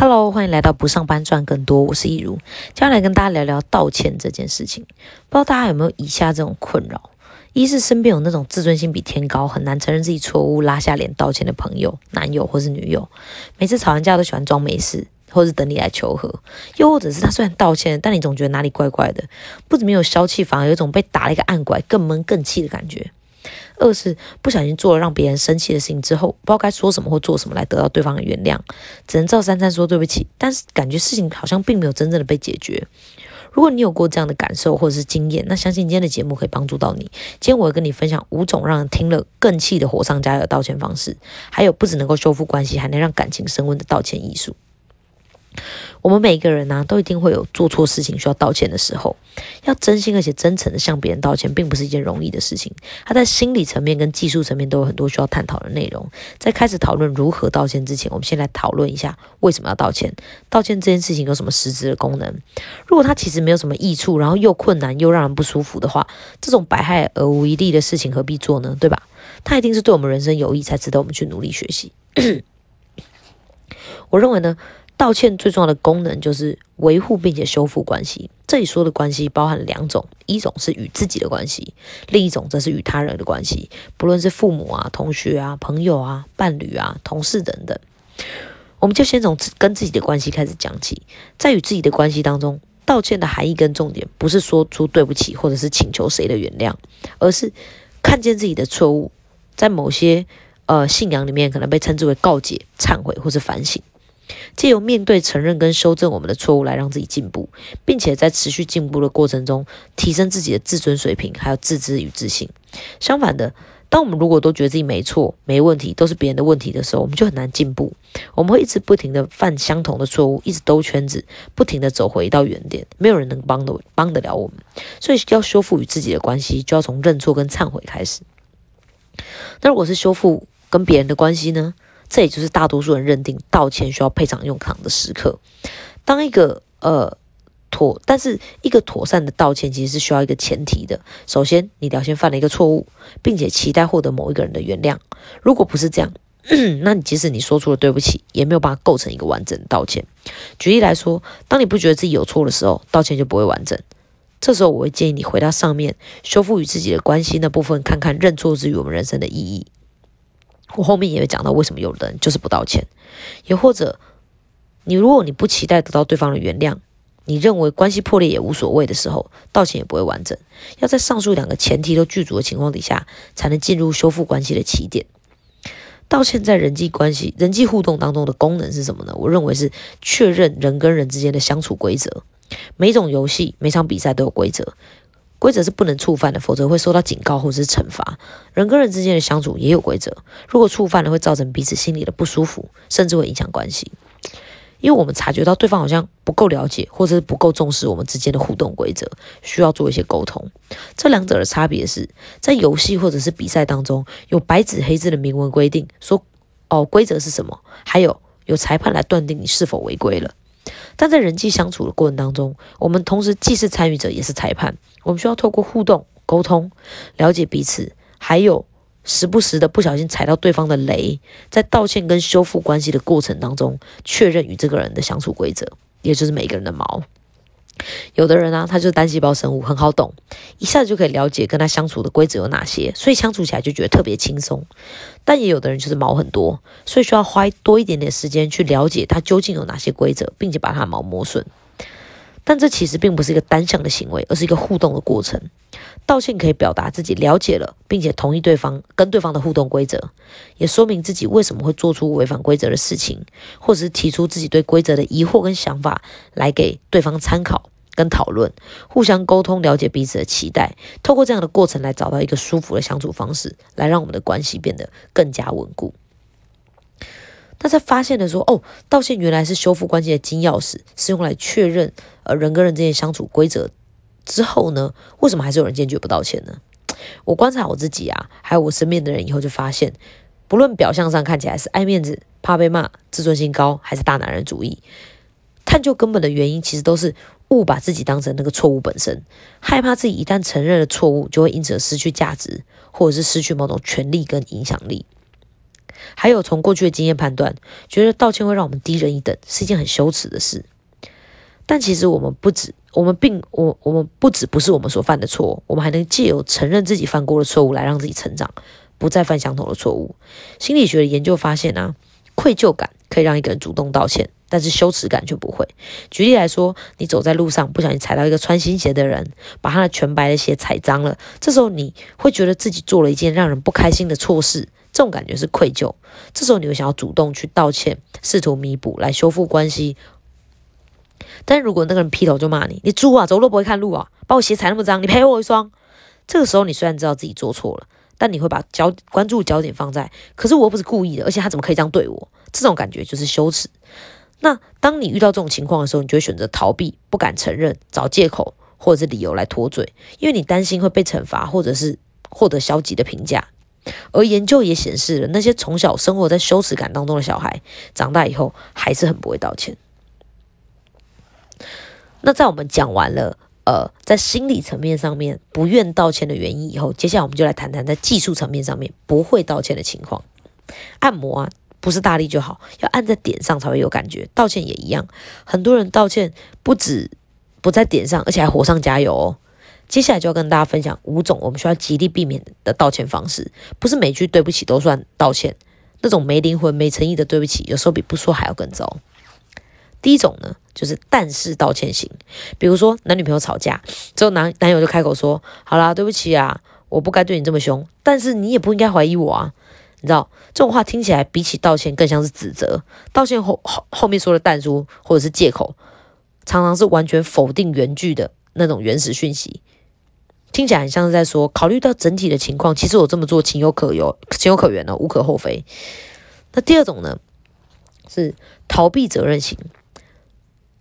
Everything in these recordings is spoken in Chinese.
Hello，欢迎来到不上班赚更多，我是易如，接下来跟大家聊聊道歉这件事情。不知道大家有没有以下这种困扰：一是身边有那种自尊心比天高，很难承认自己错误、拉下脸道歉的朋友、男友或是女友，每次吵完架都喜欢装没事，或是等你来求和；又或者是他虽然道歉，但你总觉得哪里怪怪的，不止没有消气，反而有种被打了一个暗拐，更闷更气的感觉。二是不小心做了让别人生气的事情之后，不知道该说什么或做什么来得到对方的原谅，只能照三餐说对不起，但是感觉事情好像并没有真正的被解决。如果你有过这样的感受或者是经验，那相信今天的节目可以帮助到你。今天我会跟你分享五种让人听了更气的火上加油道歉方式，还有不只能够修复关系，还能让感情升温的道歉艺术。我们每一个人呢，都一定会有做错事情需要道歉的时候。要真心而且真诚的向别人道歉，并不是一件容易的事情。他在心理层面跟技术层面都有很多需要探讨的内容。在开始讨论如何道歉之前，我们先来讨论一下为什么要道歉。道歉这件事情有什么实质的功能？如果它其实没有什么益处，然后又困难又让人不舒服的话，这种百害而无一利的事情何必做呢？对吧？它一定是对我们人生有益，才值得我们去努力学习。我认为呢。道歉最重要的功能就是维护并且修复关系。这里说的关系包含两种，一种是与自己的关系，另一种则是与他人的关系，不论是父母啊、同学啊、朋友啊、伴侣啊、同事等等。我们就先从跟自己的关系开始讲起。在与自己的关系当中，道歉的含义跟重点不是说出对不起，或者是请求谁的原谅，而是看见自己的错误，在某些呃信仰里面可能被称之为告解、忏悔或是反省。借由面对、承认跟修正我们的错误，来让自己进步，并且在持续进步的过程中，提升自己的自尊水平，还有自知与自信。相反的，当我们如果都觉得自己没错、没问题，都是别人的问题的时候，我们就很难进步。我们会一直不停的犯相同的错误，一直兜圈子，不停的走回到原点。没有人能帮得帮得了我们。所以，要修复与自己的关系，就要从认错跟忏悔开始。那如果是修复跟别人的关系呢？这也就是大多数人认定道歉需要配上用场的时刻。当一个呃妥，但是一个妥善的道歉其实是需要一个前提的。首先，你要先犯了一个错误，并且期待获得某一个人的原谅。如果不是这样，那你即使你说出了对不起，也没有办法构成一个完整的道歉。举例来说，当你不觉得自己有错的时候，道歉就不会完整。这时候，我会建议你回到上面修复与自己的关系那部分，看看认错之于我们人生的意义。我后面也会讲到为什么有人就是不道歉，也或者你如果你不期待得到对方的原谅，你认为关系破裂也无所谓的时候，道歉也不会完整。要在上述两个前提都具足的情况底下，才能进入修复关系的起点。道歉在人际关系、人际互动当中的功能是什么呢？我认为是确认人跟人之间的相处规则。每种游戏、每场比赛都有规则。规则是不能触犯的，否则会受到警告或者是惩罚。人跟人之间的相处也有规则，如果触犯了，会造成彼此心里的不舒服，甚至会影响关系。因为我们察觉到对方好像不够了解，或者是不够重视我们之间的互动规则，需要做一些沟通。这两者的差别是在游戏或者是比赛当中，有白纸黑字的明文规定，说哦规则是什么，还有有裁判来断定你是否违规了。但在人际相处的过程当中，我们同时既是参与者，也是裁判。我们需要透过互动、沟通，了解彼此，还有时不时的不小心踩到对方的雷，在道歉跟修复关系的过程当中，确认与这个人的相处规则，也就是每个人的毛。有的人啊，他就是单细胞生物，很好懂，一下子就可以了解跟他相处的规则有哪些，所以相处起来就觉得特别轻松。但也有的人就是毛很多，所以需要花多一点点时间去了解他究竟有哪些规则，并且把他毛磨损。但这其实并不是一个单向的行为，而是一个互动的过程。道歉可以表达自己了解了，并且同意对方跟对方的互动规则，也说明自己为什么会做出违反规则的事情，或者是提出自己对规则的疑惑跟想法，来给对方参考跟讨论，互相沟通，了解彼此的期待，透过这样的过程来找到一个舒服的相处方式，来让我们的关系变得更加稳固。但在发现的说，哦，道歉原来是修复关系的金钥匙，是用来确认呃人跟人之间相处规则之后呢，为什么还是有人坚决不道歉呢？我观察我自己啊，还有我身边的人以后就发现，不论表象上看起来是爱面子、怕被骂、自尊心高，还是大男人主义，探究根本的原因，其实都是误把自己当成那个错误本身，害怕自己一旦承认了错误，就会因此而失去价值，或者是失去某种权利跟影响力。还有从过去的经验判断，觉得道歉会让我们低人一等，是一件很羞耻的事。但其实我们不止，我们并我我们不止不是我们所犯的错，我们还能借由承认自己犯过的错误来让自己成长，不再犯相同的错误。心理学的研究发现啊，愧疚感可以让一个人主动道歉，但是羞耻感却不会。举例来说，你走在路上不小心踩到一个穿新鞋的人，把他的全白的鞋踩脏了，这时候你会觉得自己做了一件让人不开心的错事，这种感觉是愧疚。这时候你会想要主动去道歉，试图弥补，来修复关系。但如果那个人劈头就骂你，你猪啊，走路不会看路啊，把我鞋踩那么脏，你赔我一双。这个时候你虽然知道自己做错了，但你会把焦关注焦点放在，可是我又不是故意的，而且他怎么可以这样对我？这种感觉就是羞耻。那当你遇到这种情况的时候，你就会选择逃避，不敢承认，找借口或者是理由来脱罪，因为你担心会被惩罚，或者是获得消极的评价。而研究也显示了，那些从小生活在羞耻感当中的小孩，长大以后还是很不会道歉。那在我们讲完了，呃，在心理层面上面不愿道歉的原因以后，接下来我们就来谈谈在技术层面上面不会道歉的情况。按摩啊，不是大力就好，要按在点上才会有感觉。道歉也一样，很多人道歉不止不在点上，而且还火上加油哦。接下来就要跟大家分享五种我们需要极力避免的道歉方式，不是每句对不起都算道歉，那种没灵魂、没诚意的对不起，有时候比不说还要更糟。第一种呢，就是但是道歉型，比如说男女朋友吵架之后，男男友就开口说：“好啦，对不起啊，我不该对你这么凶，但是你也不应该怀疑我啊。”你知道这种话听起来比起道歉更像是指责，道歉后后后面说的但书或者是借口，常常是完全否定原句的那种原始讯息，听起来很像是在说考虑到整体的情况，其实我这么做情有可有，情有可原的，无可厚非。那第二种呢，是逃避责任型。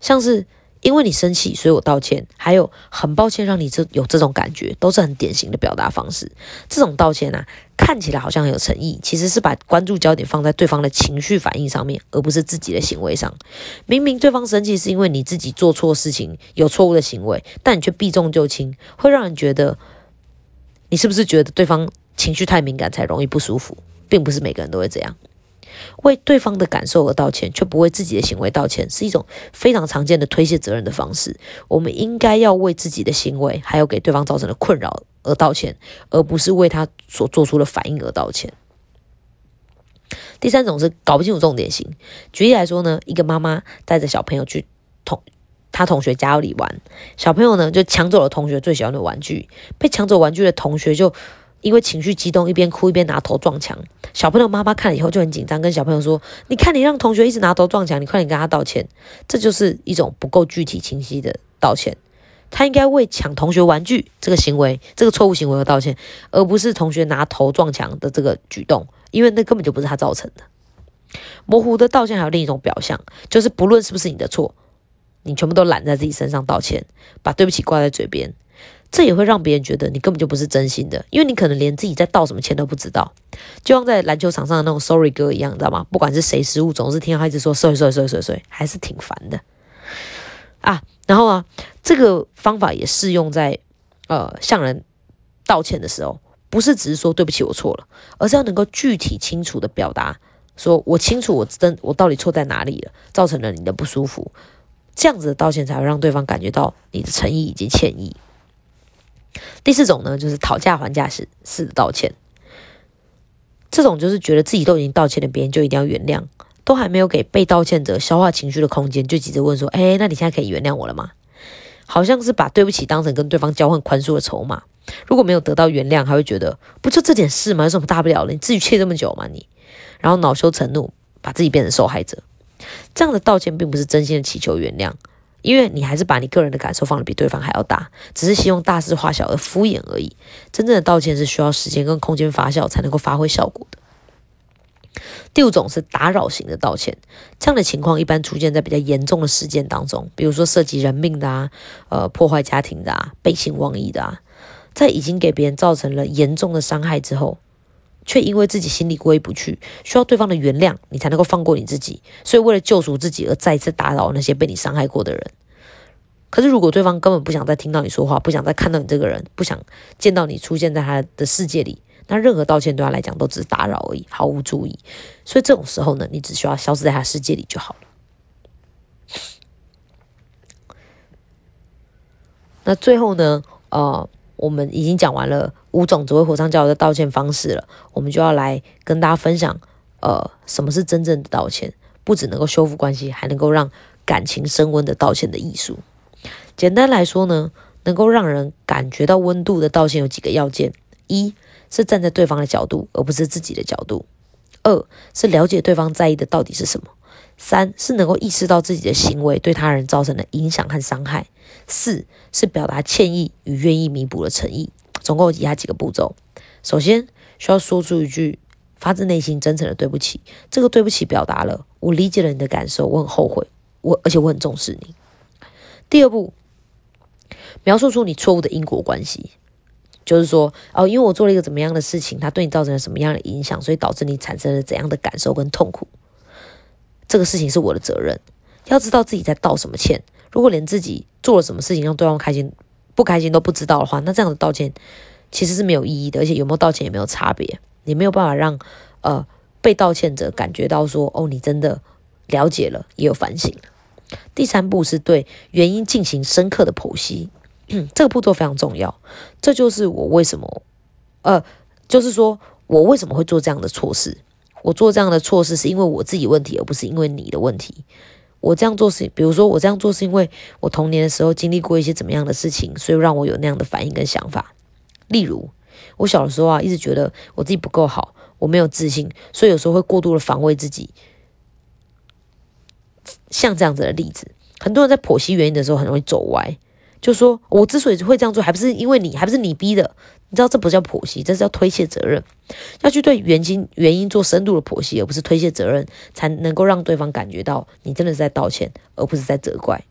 像是因为你生气，所以我道歉。还有很抱歉让你这有这种感觉，都是很典型的表达方式。这种道歉啊，看起来好像很有诚意，其实是把关注焦点放在对方的情绪反应上面，而不是自己的行为上。明明对方生气是因为你自己做错事情，有错误的行为，但你却避重就轻，会让人觉得你是不是觉得对方情绪太敏感才容易不舒服？并不是每个人都会这样。为对方的感受而道歉，却不为自己的行为道歉，是一种非常常见的推卸责任的方式。我们应该要为自己的行为，还有给对方造成的困扰而道歉，而不是为他所做出的反应而道歉。第三种是搞不清楚重点型。举例来说呢，一个妈妈带着小朋友去同他同学家里玩，小朋友呢就抢走了同学最喜欢的玩具，被抢走玩具的同学就。因为情绪激动，一边哭一边拿头撞墙。小朋友妈妈看了以后就很紧张，跟小朋友说：“你看，你让同学一直拿头撞墙，你快点跟他道歉。”这就是一种不够具体清晰的道歉。他应该为抢同学玩具这个行为、这个错误行为而道歉，而不是同学拿头撞墙的这个举动，因为那根本就不是他造成的。模糊的道歉还有另一种表象，就是不论是不是你的错，你全部都揽在自己身上道歉，把对不起挂在嘴边。这也会让别人觉得你根本就不是真心的，因为你可能连自己在道什么歉都不知道，就像在篮球场上的那种 sorry 歌一样，你知道吗？不管是谁失误，总是听到他一直说 sorry sorry sorry sorry sorry，还是挺烦的啊。然后啊，这个方法也适用在呃向人道歉的时候，不是只是说对不起我错了，而是要能够具体清楚的表达，说我清楚我真我到底错在哪里了，造成了你的不舒服，这样子的道歉才会让对方感觉到你的诚意以及歉意。第四种呢，就是讨价还价式式的道歉。这种就是觉得自己都已经道歉了，别人就一定要原谅，都还没有给被道歉者消化情绪的空间，就急着问说：“哎，那你现在可以原谅我了吗？”好像是把对不起当成跟对方交换宽恕的筹码。如果没有得到原谅，还会觉得不就这点事吗？有什么大不了的？你自己气这么久吗？你，然后恼羞成怒，把自己变成受害者。这样的道歉并不是真心的祈求原谅。因为你还是把你个人的感受放的比对方还要大，只是希望大事化小而敷衍而已。真正的道歉是需要时间跟空间发酵才能够发挥效果的。第五种是打扰型的道歉，这样的情况一般出现在比较严重的事件当中，比如说涉及人命的啊，呃，破坏家庭的啊，背信忘义的啊，在已经给别人造成了严重的伤害之后。却因为自己心里过意不去，需要对方的原谅，你才能够放过你自己。所以为了救赎自己而再次打扰那些被你伤害过的人。可是如果对方根本不想再听到你说话，不想再看到你这个人，不想见到你出现在他的世界里，那任何道歉对他来讲都只是打扰而已，毫无注意。所以这种时候呢，你只需要消失在他世界里就好了。那最后呢，呃，我们已经讲完了五种只会火上浇油的道歉方式了，我们就要来跟大家分享，呃，什么是真正的道歉？不只能够修复关系，还能够让感情升温的道歉的艺术。简单来说呢，能够让人感觉到温度的道歉有几个要件：一是站在对方的角度，而不是自己的角度；二是了解对方在意的到底是什么；三是能够意识到自己的行为对他人造成的影响和伤害；四是表达歉意与愿意弥补的诚意。总共有以下几个步骤：首先，需要说出一句。发自内心、真诚的对不起，这个对不起表达了我理解了你的感受，我很后悔，我而且我很重视你。第二步，描述出你错误的因果关系，就是说，哦，因为我做了一个怎么样的事情，它对你造成了什么样的影响，所以导致你产生了怎样的感受跟痛苦。这个事情是我的责任，要知道自己在道什么歉。如果连自己做了什么事情让对方开心不开心都不知道的话，那这样的道歉其实是没有意义的，而且有没有道歉也没有差别。你没有办法让呃被道歉者感觉到说哦，你真的了解了，也有反省。第三步是对原因进行深刻的剖析，这个步骤非常重要。这就是我为什么呃，就是说我为什么会做这样的错事？我做这样的错事是因为我自己问题，而不是因为你的问题。我这样做是，比如说我这样做是因为我童年的时候经历过一些怎么样的事情，所以让我有那样的反应跟想法。例如。我小的时候啊，一直觉得我自己不够好，我没有自信，所以有时候会过度的防卫自己。像这样子的例子，很多人在剖析原因的时候很容易走歪，就说我之所以会这样做，还不是因为你，还不是你逼的？你知道这不叫剖析，这是叫推卸责任。要去对原因原因做深度的剖析，而不是推卸责任，才能够让对方感觉到你真的是在道歉，而不是在责怪。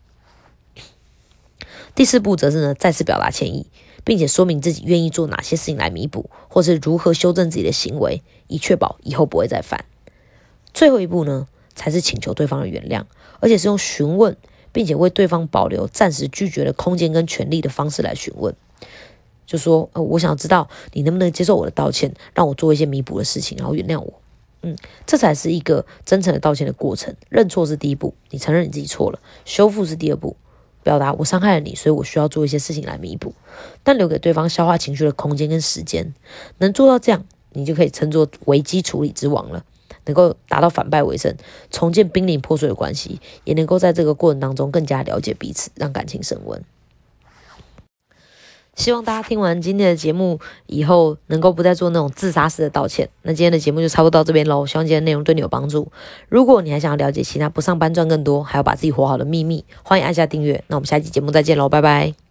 第四步则是呢，再次表达歉意。并且说明自己愿意做哪些事情来弥补，或是如何修正自己的行为，以确保以后不会再犯。最后一步呢，才是请求对方的原谅，而且是用询问，并且为对方保留暂时拒绝的空间跟权利的方式来询问。就说，呃，我想知道你能不能接受我的道歉，让我做一些弥补的事情，然后原谅我。嗯，这才是一个真诚的道歉的过程。认错是第一步，你承认你自己错了；修复是第二步。表达我伤害了你，所以我需要做一些事情来弥补，但留给对方消化情绪的空间跟时间，能做到这样，你就可以称作危机处理之王了，能够达到反败为胜，重建濒临破碎的关系，也能够在这个过程当中更加了解彼此，让感情升温。希望大家听完今天的节目以后，能够不再做那种自杀式的道歉。那今天的节目就差不多到这边喽，希望今天内容对你有帮助。如果你还想要了解其他不上班赚更多，还要把自己活好的秘密，欢迎按下订阅。那我们下期节目再见喽，拜拜。